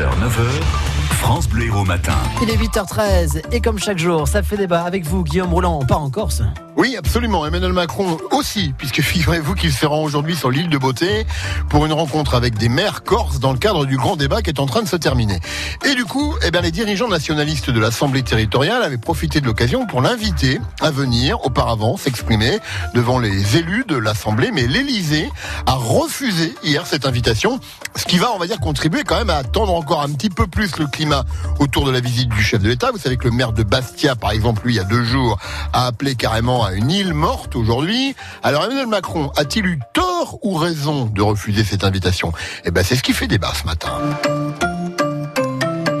8h, 9h, France Bleu Héros Matin. Il est 8h13 et comme chaque jour, ça fait débat avec vous, Guillaume Rouland. On part en Corse. Oui, absolument. Emmanuel Macron aussi, puisque figurez-vous qu'il se rend aujourd'hui sur l'île de Beauté pour une rencontre avec des maires corses dans le cadre du grand débat qui est en train de se terminer. Et du coup, eh bien, les dirigeants nationalistes de l'Assemblée territoriale avaient profité de l'occasion pour l'inviter à venir auparavant s'exprimer devant les élus de l'Assemblée, mais l'Élysée a refusé hier cette invitation, ce qui va, on va dire, contribuer quand même à tendre encore un petit peu plus le climat autour de la visite du chef de l'État. Vous savez que le maire de Bastia, par exemple, lui, il y a deux jours, a appelé carrément à une île morte aujourd'hui. Alors Emmanuel Macron a-t-il eu tort ou raison de refuser cette invitation? Eh ben c'est ce qui fait débat ce matin.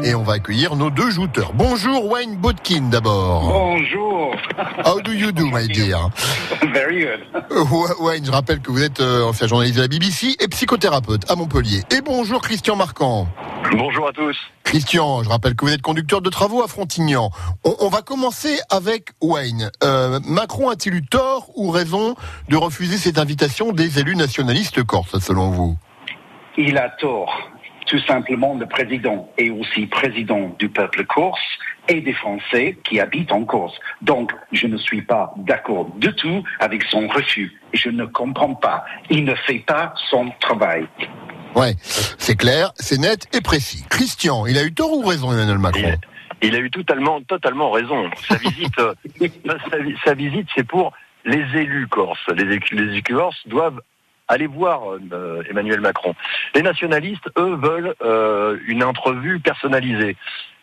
Et on va accueillir nos deux jouteurs. Bonjour Wayne Botkin d'abord. Bonjour. How do you do, my dear? Very good. Wayne, je rappelle que vous êtes euh, ancien journaliste de la BBC et psychothérapeute à Montpellier. Et bonjour Christian Marquand. Bonjour à tous. Christian, je rappelle que vous êtes conducteur de travaux à Frontignan. On, on va commencer avec Wayne. Euh, Macron a-t-il eu tort ou raison de refuser cette invitation des élus nationalistes corses, selon vous? Il a tort. Tout simplement, le président est aussi président du peuple corse et des Français qui habitent en Corse. Donc, je ne suis pas d'accord du tout avec son refus. Je ne comprends pas. Il ne fait pas son travail. Ouais, c'est clair, c'est net et précis. Christian, il a eu tort ou raison, Emmanuel Macron Il, a eu totalement, totalement raison. Sa visite, euh, sa, vi- sa visite, c'est pour les élus corses. Les, les élus corses doivent aller voir euh, Emmanuel Macron. Les nationalistes, eux, veulent euh, une entrevue personnalisée.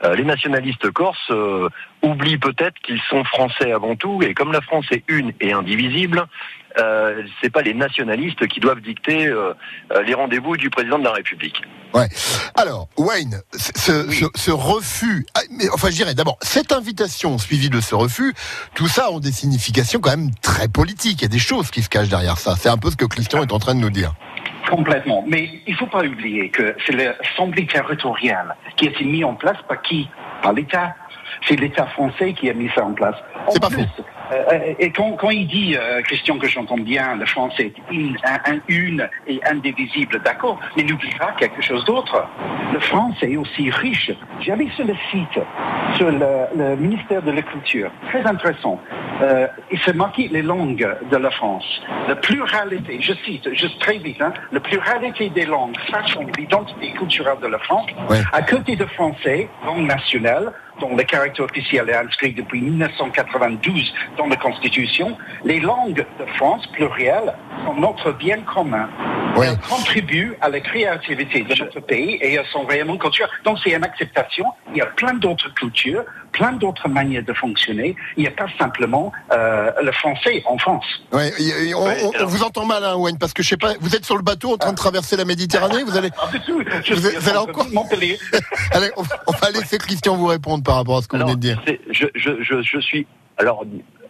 Euh, les nationalistes corses euh, oublient peut-être qu'ils sont français avant tout, et comme la France est une et indivisible, euh, c'est pas les nationalistes qui doivent dicter les rendez-vous du président de la République. Ouais. Alors, Wayne, ce, ce- ce- ce refus, ah, mais enfin, je dirais d'abord, cette invitation suivie de ce refus, tout ça ont des significations quand même très politiques. Il y a des choses qui se cachent derrière ça. C'est un peu ce que Christian est en train de nous dire. Complètement. Mais il ne faut pas oublier que c'est l'Assemblée territoriale qui a été mise en place par qui? Par l'État. C'est l'État français qui a mis ça en place. En C'est pas plus, faux. euh, et quand, quand il dit, euh, Christian, que j'entends bien, le français est une, un- une et indivisible, d'accord, mais n'oublie pas quelque chose d'autre. Le français est aussi riche. J'allais sur le site, sur le, le ministère de la Culture. Très intéressant. Euh, il s'est marqué les langues de la France. La pluralité, je cite, juste très vite, hein, la pluralité des langues façon l'identité culturelle de la France. Ouais. À côté de français, langue nationale, dont le caractère officiel est inscrit depuis 1992 dans la Constitution, les langues de France plurielles sont notre bien commun. Ouais. Elles contribuent à la créativité de notre pays et elles sont réellement culturelles. Donc c'est une acceptation. Il y a plein d'autres cultures, plein d'autres manières de fonctionner. Il n'y a pas simplement euh, le français en France. Ouais, et- on, Ouais, on- on alors- vous entend mal, hein, Wayne, parce que je sais pas, vous êtes sur le bateau en train de traverser la Méditerranée, vous allez, Ah. Je Vous vous allez encore- Montpellier. allez, on, on va laisser Christian vous répondre par rapport à ce que vous Alors, venez de dire. je, je, je, je suis alors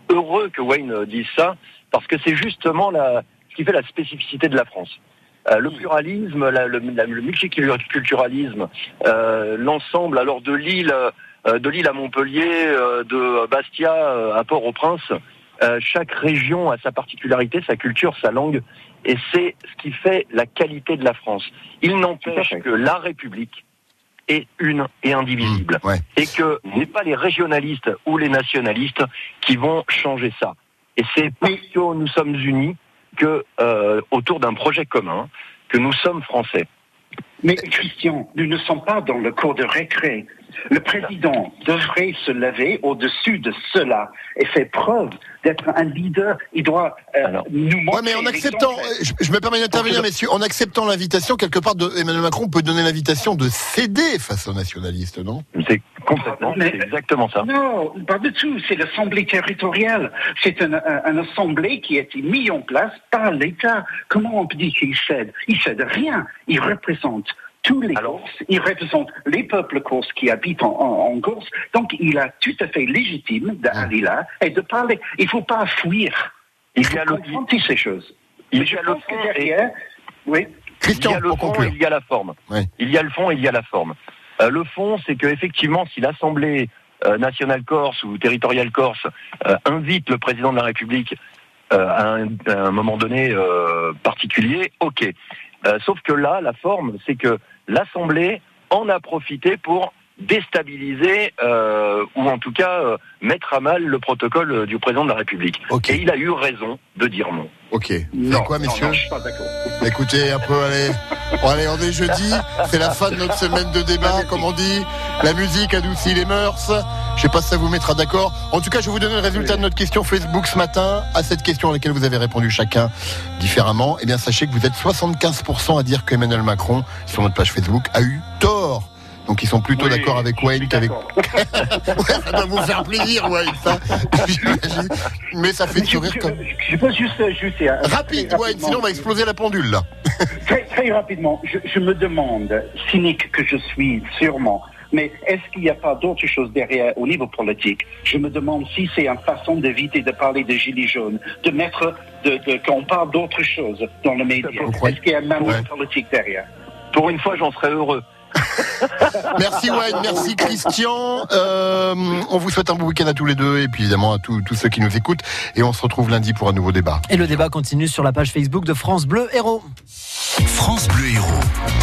heureux que Wayne dise ça parce que c'est justement la, ce qui fait la spécificité de la France. Euh, le pluralisme, la- le, la- le multiculturalisme, euh, l'ensemble alors de l'île, euh, de l'île à Montpellier, de Bastia à Port-au-Prince, chaque région a sa particularité, sa culture, sa langue, et c'est ce qui fait la qualité de la France. Il n'empêche que la République est une et indivisible Ouais. et que ce n'est pas les régionalistes ou les nationalistes qui vont changer ça. Et c'est parce que nous sommes unis que euh, autour d'un projet commun que nous sommes français. Mais Christian, nous ne sommes pas dans le cours de récré. Le président devrait se lever au-dessus de cela et faire preuve d'être un leader. Il doit euh, Alors. nous montrer. Ouais, mais en acceptant, l'exemple. je, je me permets d'intervenir, messieurs, en acceptant l'invitation, quelque part, de Emmanuel Macron peut donner l'invitation de céder face aux nationalistes, non? Complètement, c'est exactement ça. Non, pas du tout. C'est l'Assemblée territoriale. C'est une, un- une assemblée qui a été mise en place par l'État. Comment on peut dire qu'il cède? Il cède rien. Il représente tous les Alors- Corses. Il représente les peuples corses qui habitent en, en, en Corse. Donc, il a tout à fait légitime d'aller là et de parler. Il ne faut pas fuir. Il Il faut y a le, confronter ces choses. il Mais y je a le pense que fond et- derrière, oui. Il y a le fond conclure. et il y a la forme. Ouais. Il y a le fond et il y a la forme. Euh, le fond, c'est que effectivement, si l'Assemblée euh, nationale corse ou territoriale corse euh, invite le président de la République à, un, à un moment donné particulier, ok. Sauf que là, la forme, c'est que l'Assemblée en a profité pour déstabiliser euh, ou en tout cas euh, mettre à mal le protocole euh, du président de la République. Ok. Et il a eu raison de dire non. Ok. Non, C'est quoi, messieurs non, je suis pas d'accord. Écoutez, un peu, allez. Bon, allez, on est jeudi. C'est la fin de notre semaine de débat, comme on dit. La musique adoucit les mœurs. Je sais pas si ça vous mettra d'accord. En tout cas, je vais vous donner le résultat de notre question Facebook ce matin. À cette question à laquelle vous avez répondu chacun différemment, eh bien, sachez que vous êtes 75% à dire qu'Emmanuel Macron, sur notre page Facebook, a eu tort. Donc, ils sont plutôt Oui, d'accord avec je Wayne qu'avec. Ouais, ça doit vous faire plaisir, Wayne, ça. J'imagine. Mais ça fait je, sourire je- comme. je peux juste ajouter. un- Rapide, Wayne, rapidement. sinon on va exploser la pendule, là. Très, très rapidement, je, je me demande, cynique que je suis sûrement, mais est-ce qu'il n'y a pas d'autre chose derrière au niveau politique? Je me demande si c'est une façon d'éviter de parler des gilets jaunes, de mettre, de, de, qu'on parle d'autre chose dans le média. Est-ce qu'il y a un manœuvre Ouais. politique derrière? Pour une fois, j'en serais heureux. Merci Wayne, merci Christian. Euh, on vous souhaite un bon week-end à tous les deux et puis évidemment à tous, tous ceux qui nous écoutent. Et on se retrouve lundi pour un nouveau débat. Et le débat continue sur la page Facebook de France Bleu Héros. France Bleu Héros.